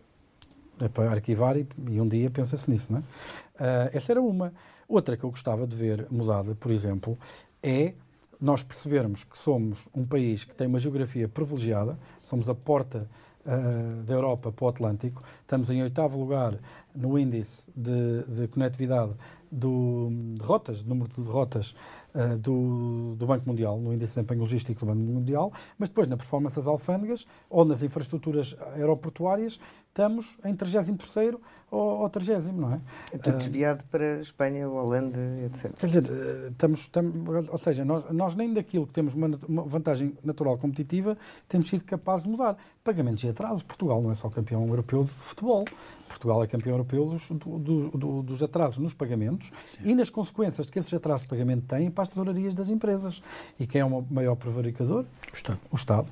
é para arquivar e, e um dia pensa-se nisso, não é? Uh, essa era uma. Outra que eu gostava de ver mudada, por exemplo, é nós percebermos que somos um país que tem uma geografia privilegiada, somos a porta uh, da Europa para o Atlântico, estamos em oitavo lugar no índice de, de conectividade do, de rotas, número de rotas uh, do, do, Banco Mundial, no índice de desempenho logístico do Banco Mundial, mas depois na performance das alfândegas ou nas infraestruturas aeroportuárias estamos em 33º ou, ou 30 não é? É tudo desviado uh, para Espanha, Holanda, etc. Quer dizer, eh, estamos, estamos ou seja, nós, nós, nem daquilo que temos uma, uma, vantagem natural competitiva temos sido capazes de mudar. Pagamentos e atrasos, Portugal não é só campeão europeu de futebol, Portugal é campeão europeu dos, do, do, dos atrasos nos pagamentos Sim. e nas consequências que esses atrasos de pagamento têm para as tesourarias das empresas. E quem é o maior prevaricador? O Estado. O Estado.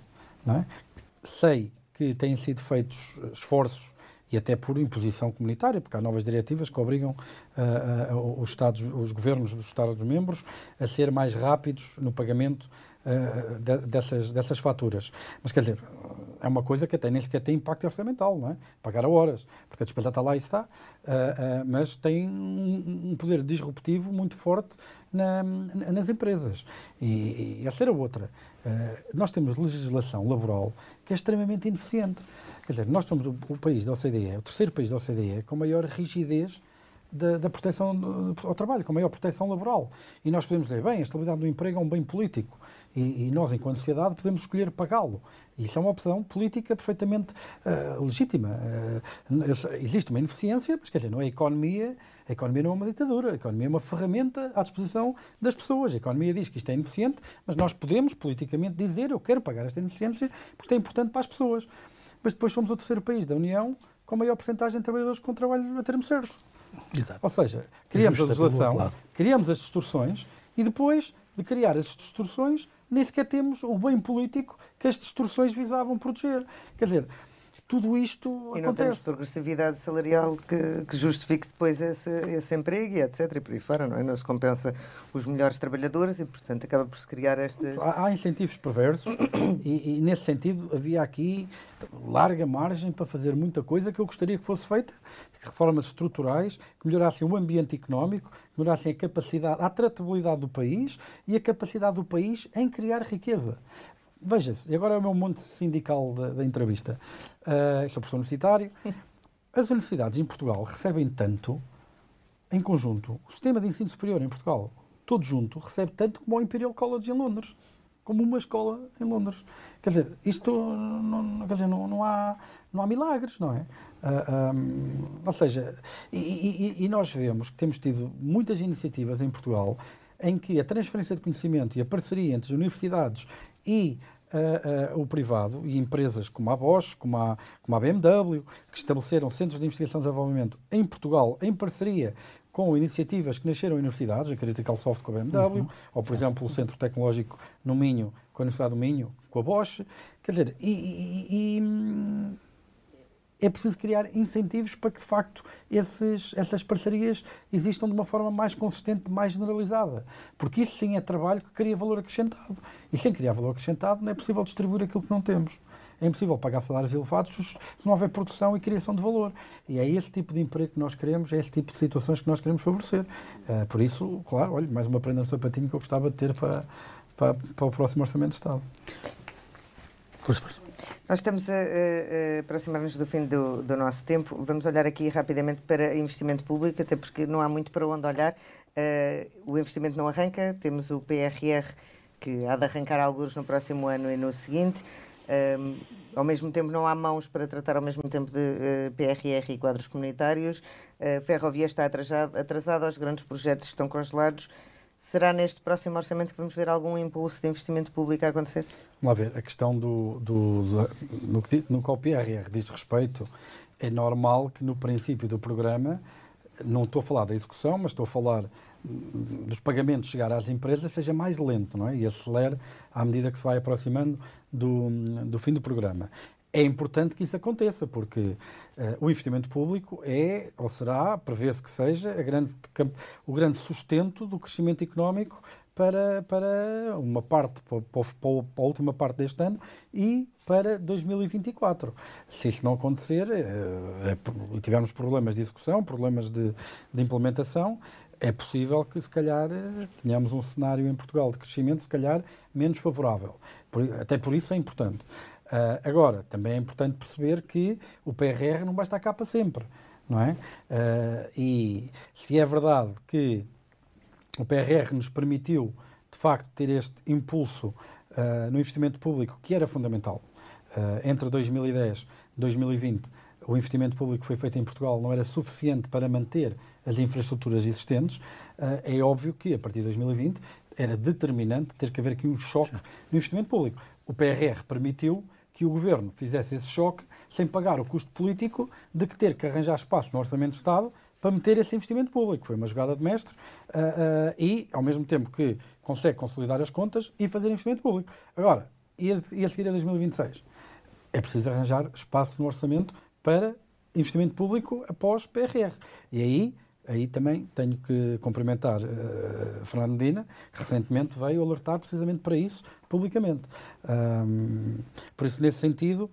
É? Sei que têm sido feitos esforços e até por imposição comunitária, porque há novas diretivas que obrigam uh, uh, os, Estados, os governos dos Estados-membros a ser mais rápidos no pagamento uh, de, dessas, dessas faturas. Mas quer dizer, é uma coisa que até nem sequer tem impacto orçamental, não é? Pagar a horas, porque a despesa está lá e está, mas tem um, um poder disruptivo muito forte na, nas empresas. E, e essa era outra. Uh, nós temos legislação laboral que é extremamente ineficiente. Quer dizer, nós somos o, o país da OCDE, o terceiro país da OCDE com maior rigidez da, da, proteção ao trabalho, com maior proteção laboral. E nós podemos dizer, bem, a estabilidade do emprego é um bem político e, e nós, enquanto sociedade, podemos escolher pagá-lo. Isso é uma opção política perfeitamente uh, legítima. Uh, existe uma ineficiência, mas quer dizer, não é a economia, a economia não é uma ditadura, a economia é uma ferramenta à disposição das pessoas. A economia diz que isto é ineficiente, mas nós podemos politicamente dizer, eu quero pagar esta ineficiência porque é importante para as pessoas. Mas depois somos o terceiro país da União com maior porcentagem de trabalhadores com trabalho a termo certo. Exato. Ou seja, criamos Justa a legislação, criamos as distorções e depois de criar as distorções, nem sequer temos o bem político que as distorções visavam proteger. Quer dizer, tudo isto e acontece. E não temos progressividade salarial que, que justifique depois esse, esse emprego e etc. E por aí fora, não é? Não se compensa os melhores trabalhadores e, portanto, acaba por se criar este... Há, há incentivos perversos e, e, nesse sentido, havia aqui larga margem para fazer muita coisa que eu gostaria que fosse feita, reformas estruturais que melhorassem o ambiente económico, que melhorassem a capacidade, a tratabilidade do país e a capacidade do país em criar riqueza. Veja-se, e agora é o meu monte sindical da, da entrevista. Uh, sou professor universitário. As universidades em Portugal recebem tanto, em conjunto, o sistema de ensino superior em Portugal, todo junto, recebe tanto como o Imperial College em Londres. Como uma escola em Londres. Quer dizer, isto não, quer dizer, não, não, há, não há milagres, não é? Uh, ah, um, ou seja, e, e, e nós vemos que temos tido muitas iniciativas em Portugal em que a transferência de conhecimento e a parceria entre as universidades e uh, uh, o privado e empresas como a Bosch, como a, como a BMW, que estabeleceram centros de investigação e desenvolvimento em Portugal, em parceria com iniciativas que nasceram em universidades, a Critical Soft com a BMW, uhum. ou, por exemplo, o Centro Tecnológico no Minho, com a Universidade do Minho, com a Bosch. Quer dizer, e, e, e é preciso criar incentivos para que, de facto, esses, essas parcerias existam de uma forma mais consistente, mais generalizada. Porque isso sim é trabalho que cria valor acrescentado. E sem criar valor acrescentado não é possível distribuir aquilo que não temos. É impossível pagar salários elevados se não houver produção e criação de valor. E é esse tipo de emprego que nós queremos, é esse tipo de situações que nós queremos favorecer. Uh, por isso, claro, olha, mais uma prenda no sapatinho que eu gostava de ter para, para, para o próximo Orçamento de Estado. Força, força. Nós estamos a, a, aproximar-nos do fim do, do, nosso tempo. Vamos olhar aqui rapidamente para investimento público, até porque não há muito para onde olhar. Uh, o investimento não arranca, temos o PRR que há de arrancar alguns no próximo ano e no seguinte. Uh, ao mesmo tempo, não há mãos para tratar ao mesmo tempo de uh, PRR e quadros comunitários. A ferrovia está atrasada, atrasada, os grandes projetos estão congelados. Será neste próximo orçamento que vamos ver algum impulso de investimento público a acontecer? Vamos lá ver, a questão do, do, do no, que, ao PRR diz respeito, é normal que no princípio do programa, não estou a falar da execução, mas estou a falar dos pagamentos chegar às empresas seja mais lento não é? e acelere à medida que se vai aproximando do, do fim do programa é importante que isso aconteça, porque uh, o investimento público é, ou será, prevê-se que seja, grande, o grande sustento do crescimento económico para, para uma parte, para, para, para, a última parte deste ano e para 2024. Se isso não acontecer uh, é, e tivermos problemas de execução, problemas de, de implementação, é possível que, se calhar, eh, tenhamos um cenário em Portugal de crescimento, se calhar, menos favorável. Por, até por isso é importante. Uh, agora, também é importante perceber que o PRR não vai estar cá para sempre, não é? Uh, e se é verdade que o PRR nos permitiu, de facto, ter este impulso uh, no investimento público, que era fundamental, entre 2010 e 2020, o investimento público que foi feito em Portugal não era suficiente para manter as infraestruturas existentes, é óbvio que, a partir de 2020, era determinante ter que haver aqui um choque no investimento público. O PRR permitiu que o governo fizesse esse choque sem pagar o custo político de que ter que arranjar espaço no Orçamento de Estado para meter esse investimento público. Foi uma jogada de mestre uh, uh, e, ao mesmo tempo que consegue consolidar as contas e fazer investimento público. Agora, e a, e a seguir a 2026? É preciso arranjar espaço no orçamento para investimento público após PRR. E aí aí também tenho que cumprimentar uh, Fernando Medina, que recentemente veio alertar precisamente para isso, publicamente. Um, por isso, nesse sentido,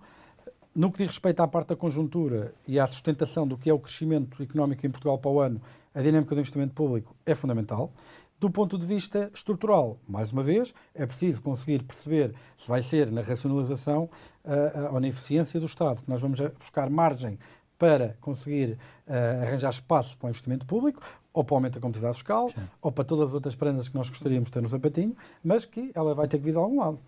no que diz respeito à parte da conjuntura e à sustentação do que é o crescimento económico em Portugal para o ano, a dinâmica do investimento público é fundamental. Do ponto de vista estrutural, mais uma vez, é preciso conseguir perceber se vai ser na racionalização uh, ou na eficiência do Estado, que nós vamos buscar margem para conseguir uh, arranjar espaço para o investimento público, ou para o aumento da competitividade fiscal, Sim. ou para todas as outras prendas que nós gostaríamos de ter no sapatinho, mas que ela vai ter que vir de algum lado.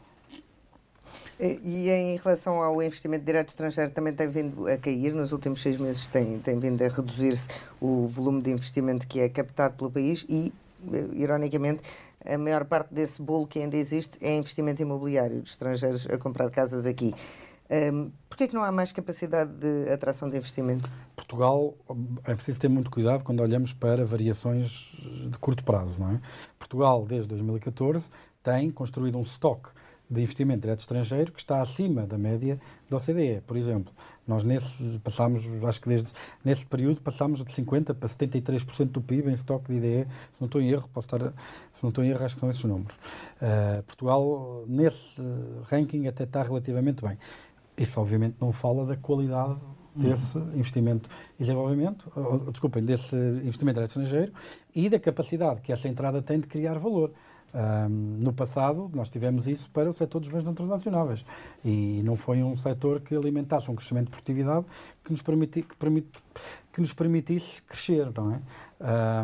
E em relação ao investimento direto estrangeiro, também tem vindo a cair. Nos últimos seis meses tem, tem vindo a reduzir-se o volume de investimento que é captado pelo país e, eh, ironicamente, a maior parte desse bolo que ainda existe é investimento imobiliário de estrangeiros a comprar casas aqui. Um, Porquê é que não há mais capacidade de atração de investimento? Portugal é preciso ter muito cuidado quando olhamos para variações de curto prazo. Não é? Portugal, desde 2014, tem construído um estoque de investimento direto estrangeiro que está acima da média da OCDE. Por exemplo, nós nesse passámos, acho que desde nesse período passámos de 50 para 73% do PIB em estoque de IDE. Se não estou em erro, posso estar, se não estou em erro, acho que são esses números. Uh, Portugal nesse ranking até está relativamente bem. Isso obviamente não fala da qualidade desse uhum. investimento e desenvolvimento, ou, desculpem, desse investimento direto estrangeiro e da capacidade que essa entrada tem de criar valor. Um, no passado, nós tivemos isso para o setor dos bens não transacionáveis e não foi um setor que alimentasse um crescimento de produtividade que nos, permiti, que, permit, que nos permitisse crescer, não é?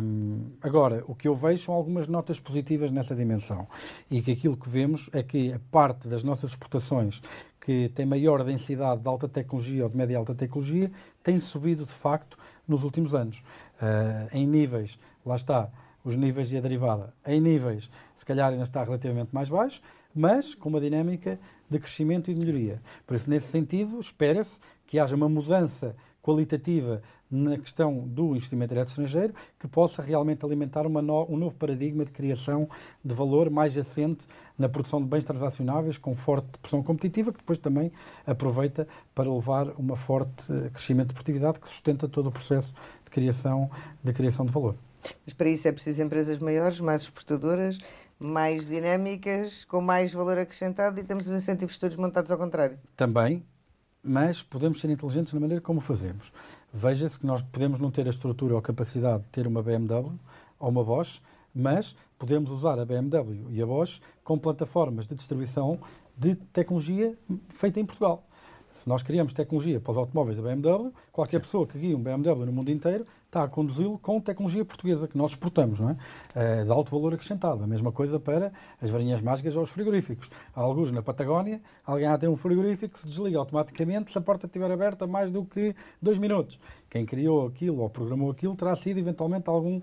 Um, agora, o que eu vejo são algumas notas positivas nessa dimensão e que aquilo que vemos é que a parte das nossas exportações que tem maior densidade de alta tecnologia ou de média alta tecnologia tem subido de facto nos últimos anos. Uh, em níveis, lá está, os níveis e a derivada, em níveis, se calhar ainda está relativamente mais baixo, mas com uma dinâmica de crescimento e de melhoria. Por isso, nesse sentido, espera-se que haja uma mudança qualitativa na questão do investimento direto estrangeiro que possa realmente alimentar no, um novo paradigma de criação de valor mais assente na produção de bens transacionáveis com forte pressão competitiva que depois também aproveita para levar uma forte eh, crescimento de produtividade que sustenta todo o processo de criação de criação de valor. Mas para isso é preciso empresas maiores, mais exportadoras, mais dinâmicas, com mais valor acrescentado e temos os incentivos todos montados ao contrário. Também, mas podemos ser inteligentes na maneira como fazemos. Veja-se que nós podemos não ter a estrutura ou a capacidade de ter uma BMW ou uma Bosch, mas podemos usar a BMW e a Bosch como plataformas de distribuição de tecnologia feita em Portugal. Se nós criamos tecnologia para os automóveis da BMW, qualquer pessoa que guie um BMW no mundo inteiro está a conduzi-lo com tecnologia portuguesa que nós exportamos, não é? é? de alto valor acrescentado. A mesma coisa para as varinhas mágicas ou os frigoríficos. Há alguns na Patagónia, alguém há ter um frigorífico que se desliga automaticamente se a porta estiver aberta mais do que dois minutos. Quem criou aquilo ou programou aquilo terá sido eventualmente algum uh,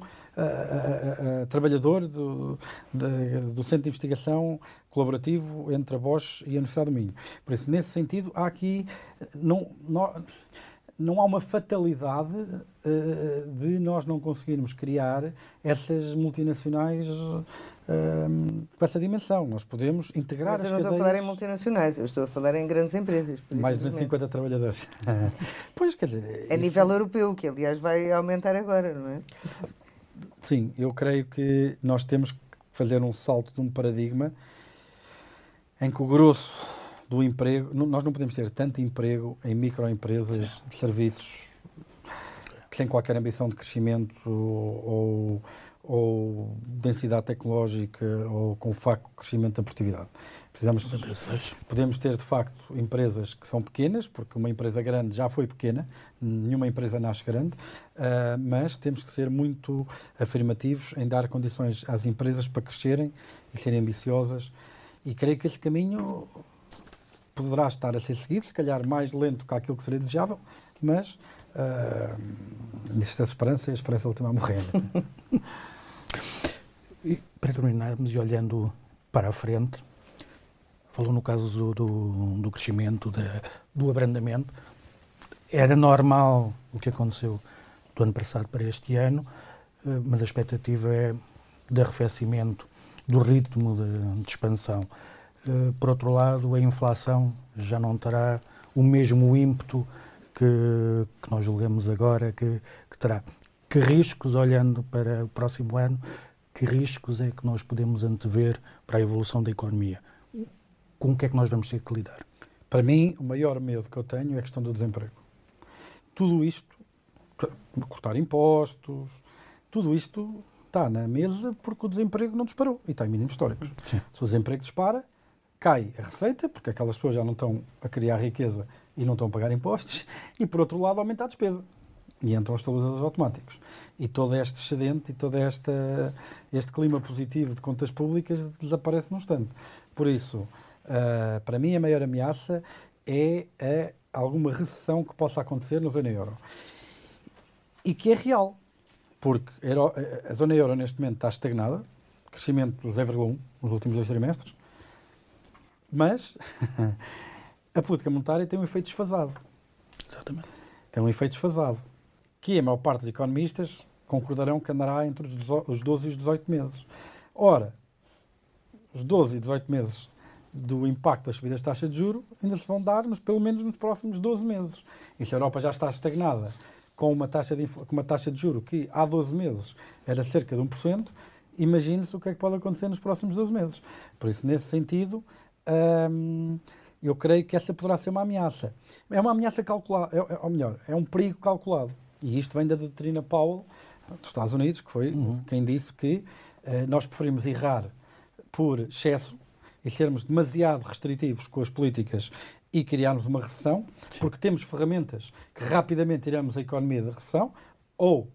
uh, trabalhador do, de, do Centro de Investigação Colaborativo entre a Bosch e a Universidade do Minho. Por isso, nesse sentido, há aqui. Não, não, não há uma fatalidade uh, de nós não conseguirmos criar essas multinacionais uh, com essa dimensão. Nós podemos integrar Mas eu não cadeias... estou a falar em multinacionais, eu estou a falar em grandes empresas. Mais de 250 trabalhadores. pois, quer dizer... A isso... nível europeu, que aliás vai aumentar agora, não é? Sim, eu creio que nós temos que fazer um salto de um paradigma em que o grosso do emprego. Nós não podemos ter tanto emprego em microempresas de serviços sem qualquer ambição de crescimento ou, ou densidade tecnológica ou com facto crescimento da produtividade. Precisamos, podemos ter, de facto, empresas que são pequenas, porque uma empresa grande já foi pequena, nenhuma empresa nasce grande, uh, mas temos que ser muito afirmativos em dar condições às empresas para crescerem e serem ambiciosas. E creio que esse caminho poderá estar a ser seguido, se calhar mais lento que aquilo que seria desejável, mas uh, existe a esperança e a esperança última a morrer. e, para terminarmos e olhando para a frente, falou no caso do, do, do crescimento, de, do abrandamento. Era normal o que aconteceu do ano passado para este ano, uh, mas a expectativa é de arrefecimento do ritmo de, de expansão. Eh, por outro lado, a inflação já não terá o mesmo ímpeto que, que nós julgamos agora que, que, terá. Que riscos, olhando para o próximo ano, que riscos é que nós podemos antever para a evolução da economia? Com o que é que nós vamos ter que lidar? Para mim, o maior medo que eu tenho é a questão do desemprego. Tudo isto, cortar impostos, tudo isto está na mesa porque o desemprego não disparou e está em mínimos históricos. Sim. Se o desemprego dispara, cai a receita, porque aquelas pessoas já não estão a criar riqueza e não estão a pagar impostos, e por outro lado aumenta a despesa. E entram os estabilizadores automáticos. E todo este excedente e todo esta, este clima positivo de contas públicas desaparece num instante. Por isso, uh, para mim, a maior ameaça é a alguma recessão que possa acontecer na zona euro. E que é real, porque a zona euro neste momento está estagnada, crescimento 0,1 nos últimos dois trimestres, mas a política monetária tem um efeito desfasado. Exatamente. Tem um efeito desfasado. que a maior parte dos economistas concordarão que andará entre os 12 e os 18 meses. Ora, os 12 e 18 meses do impacto das subidas de taxa de juro ainda se vão dar nos, pelo menos nos próximos 12 meses. E se a Europa já está estagnada com uma taxa de, com uma taxa de juro que há 12 meses era cerca de 1%, imagine-se o que é que pode acontecer nos próximos 12 meses. Por isso, nesse sentido, hum, eu creio que essa poderá ser uma ameaça. É uma ameaça calculada, é, é, ou melhor, é um perigo calculado. E isto vem da doutrina Powell dos Estados Unidos, que foi uhum. quem disse que uh, nós preferimos errar por excesso e sermos demasiado restritivos com as políticas e criarmos uma recessão, Sim. porque temos ferramentas que rapidamente tiramos a economia da recessão, ou,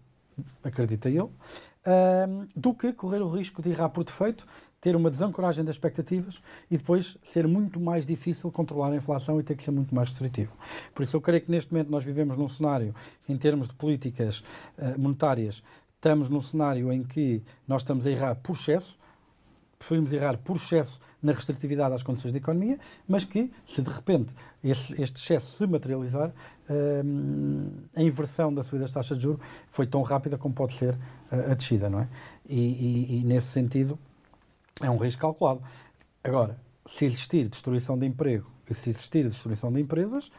acredita ele, um, do que correr o risco de errar por defeito, ter uma desancoragem das expectativas e depois ser muito mais difícil controlar a inflação e ter que ser muito mais restritivo. Por isso eu creio que neste momento nós vivemos num cenário em termos de políticas uh, monetárias, estamos num cenário em que nós estamos a errar por excesso, preferimos errar por excesso na restritividade às condições da economia, mas que, se de repente esse, este excesso se materializar, hum, a inversão da subida das taxas de juros foi tão rápida como pode ser a, a descida, não é? E, e, e, nesse sentido é um risco calculado. Agora, se existir destruição de emprego e se existir destruição de empresas,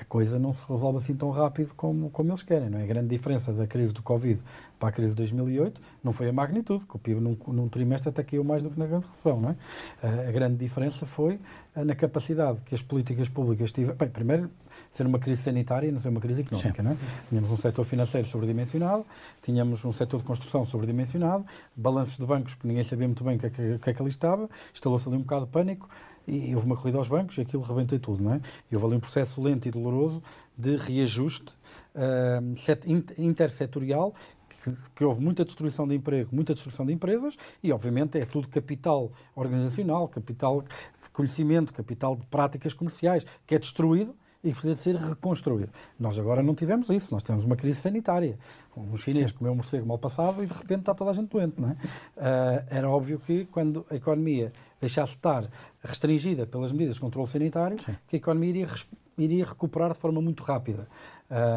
a coisa não se resolve assim tão rápido como, como eles querem. Não é? A grande diferença da crise do Covid para a crise de 2008 não foi a magnitude, que o PIB num, num trimestre até caiu mais do que na grande recessão. Não é? A grande diferença foi na capacidade que as políticas públicas tiveram. Bem, primeiro, ser uma crise sanitária e não ser uma crise económica. Não é? Tínhamos um setor financeiro sobredimensionado, tínhamos um setor de construção sobredimensionado, balanços de bancos que ninguém sabia muito bem o que, é que, que, é que ali estava, instalou-se ali um bocado de pânico e houve uma corrida aos bancos e aquilo rebentou tudo, não é? E houve ali um processo lento e doloroso de reajuste uh, intersetorial que, que, houve muita destruição de emprego, muita destruição de empresas e, obviamente, é tudo capital organizacional, capital de conhecimento, capital de práticas comerciais que é destruído e precisa de ser reconstruído. Nós agora não tivemos isso, nós temos uma crise sanitária. Um chinês comeu um morcego mal passado e de repente está toda a gente doente. Não é? Uh, era óbvio que quando a economia deixasse de estar restringida pelas medidas de controle sanitário, Sim. que a economia iria, iria recuperar de forma muito rápida.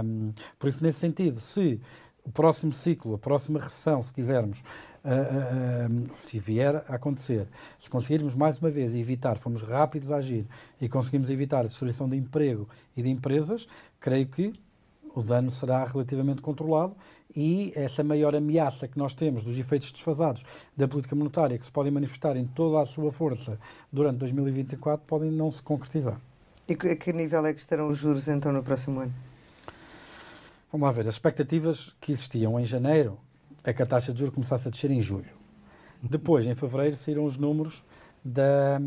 Um, por isso, nesse sentido, se o próximo ciclo, a próxima recessão, se quisermos, uh, uh, se vier a acontecer, se conseguirmos mais uma vez evitar, formos rápidos a agir e conseguimos evitar a destruição de emprego e de empresas, creio que o dano será relativamente controlado e essa maior ameaça que nós temos dos efeitos desfasados da política monetária, que se podem manifestar em toda a sua força durante 2024, podem não se concretizar. E a que nível é que estarão os juros então no próximo ano? Vamos lá ver, as expectativas que existiam em janeiro é que a taxa de juros começasse a descer em julho. Depois, em fevereiro, saíram os números da,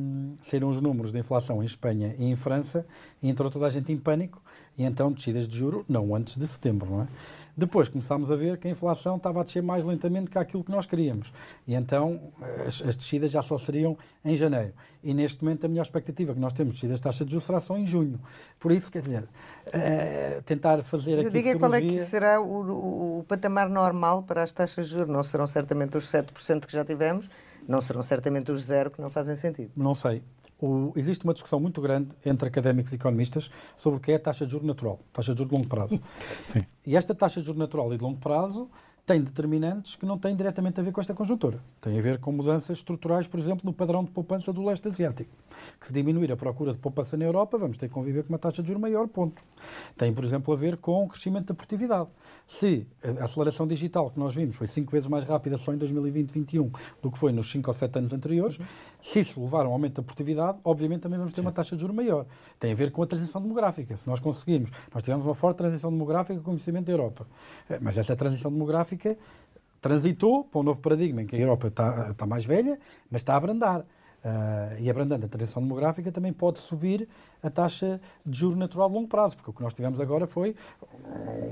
saíram os números da inflação em Espanha e em França e entrou toda a gente em pânico e então descidas de juro não antes de setembro, não é? Depois começámos a ver que a inflação estava a descer mais lentamente que aquilo que nós queríamos. E então as, as descidas já só seriam em janeiro. E neste momento a melhor expectativa que nós temos de descidas de taxa de juros será só em junho. Por isso, quer dizer, uh, tentar fazer Mas aqui. Diga qual é que será o, o, o, patamar normal para as taxas de juros. Não serão certamente os 7% que já tivemos, não serão certamente os zero que não fazem sentido. Não sei o, existe uma discussão muito grande entre académicos e economistas sobre o que é a taxa de juros natural, taxa de juros de longo prazo. Sim. E esta taxa de juros natural e de longo prazo tem determinantes que não têm diretamente a ver com esta conjuntura. Tem a ver com mudanças estruturais, por exemplo, no padrão de poupança do leste asiático. Que se diminuir a procura de poupança na Europa, vamos ter que conviver com uma taxa de juros maior, ponto. Tem, por exemplo, a ver com o crescimento da produtividade. Se a aceleração digital que nós vimos foi cinco vezes mais rápida só em 2020-2021 do que foi nos cinco ou sete anos anteriores, se isso levar a um aumento da produtividade, obviamente também vamos ter Sim. uma taxa de juros maior. Tem a ver com a transição demográfica. Se nós conseguimos, nós tivemos uma forte transição demográfica com o conhecimento da Europa, eh, mas essa transição demográfica transitou para um novo paradigma em que a Europa está, está mais velha, mas está a abrandar. Uh, e abrandando a transição demográfica, também pode subir a taxa de juro natural de longo prazo, porque o que nós tivemos agora foi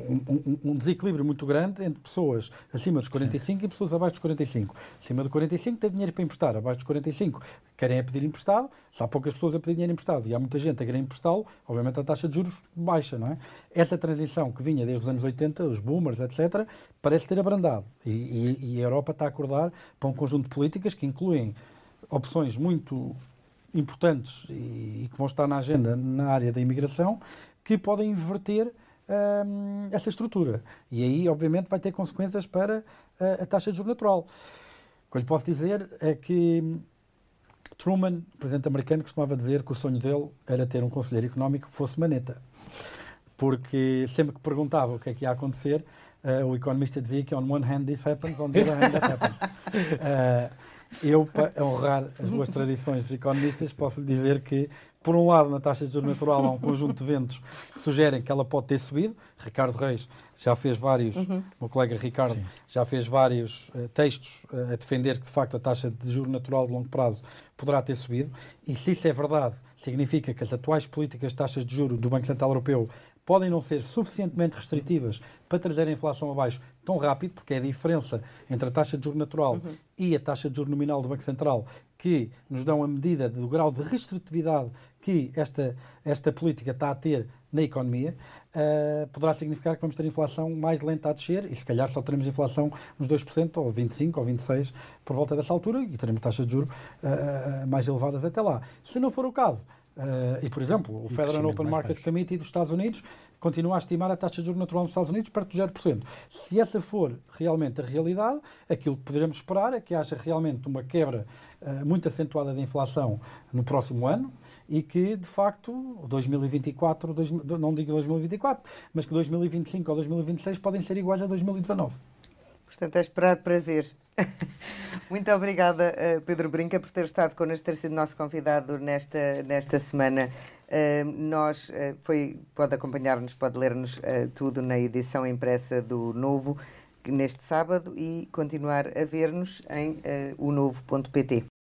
um, um, um desequilíbrio muito grande entre pessoas acima dos 45 Sim. e pessoas abaixo dos 45. Acima dos 45 tem dinheiro para emprestar, abaixo dos 45 querem a pedir emprestado, se há poucas pessoas a pedir dinheiro emprestado e há muita gente a querer emprestá-lo, obviamente a taxa de juros baixa, não é? Essa transição que vinha desde os anos 80, os boomers, etc., parece ter abrandado e, e, e a Europa está a acordar para um conjunto de políticas que incluem opções muito importantes e, que vão estar na agenda na área da imigração que podem inverter um, essa estrutura. E aí, obviamente, vai ter consequências para a, a taxa de juros natural. O que eu lhe posso dizer é que Truman, presidente americano, costumava dizer que o sonho dele era ter um conselheiro económico que fosse maneta. Porque sempre que perguntava o que é que ia acontecer, uh, o economista dizia que on one hand this happens, on the other hand that happens. Uh, eu, para honrar as boas tradições dos economistas, posso lhe dizer que por um lado, na taxa de juros natural há um conjunto de ventos que sugerem que ela pode ter subido. Ricardo Reis já fez vários, uhum. meu colega Ricardo, Sim. já fez vários uh, textos uh, a defender que, de facto, a taxa de juros natural de longo prazo poderá ter subido. E se isso é verdade, significa que as atuais políticas de taxas de juros do Banco Central Europeu podem não ser suficientemente restritivas para trazer a inflação abaixo tão rápido, porque é a diferença entre a taxa de juros natural uhum. e a taxa de juros nominal do Banco Central que nos dão a medida do grau de restritividade que esta, esta política está a ter na economia, uh, poderá significar que vamos ter inflação mais lenta a descer e se calhar só teremos inflação nos 2% ou 25% ou 26% por volta dessa altura e teremos taxas de juros uh, mais elevadas até lá. Se não for o caso, uh, e por exemplo, o Federal Open Market baixo. Committee dos Estados Unidos continua a estimar a taxa de juros natural nos Estados Unidos perto de 0%. Se essa for realmente a realidade, aquilo que poderemos esperar é que haja realmente uma quebra muito acentuada da inflação no próximo ano, e que, de facto, 2024, dois, não digo 2024, mas que 2025 ou 2026 podem ser iguais a 2019. Portanto, é esperar para ver. Muito obrigada, eh, Pedro Brinca, por ter estado connosco, ter sido nosso convidado nesta, nesta semana. Uh, nós, uh, foi, pode acompanhar-nos, pode ler-nos tudo na edição impressa do Novo neste sábado e continuar a ver-nos em uh, o novo.pt.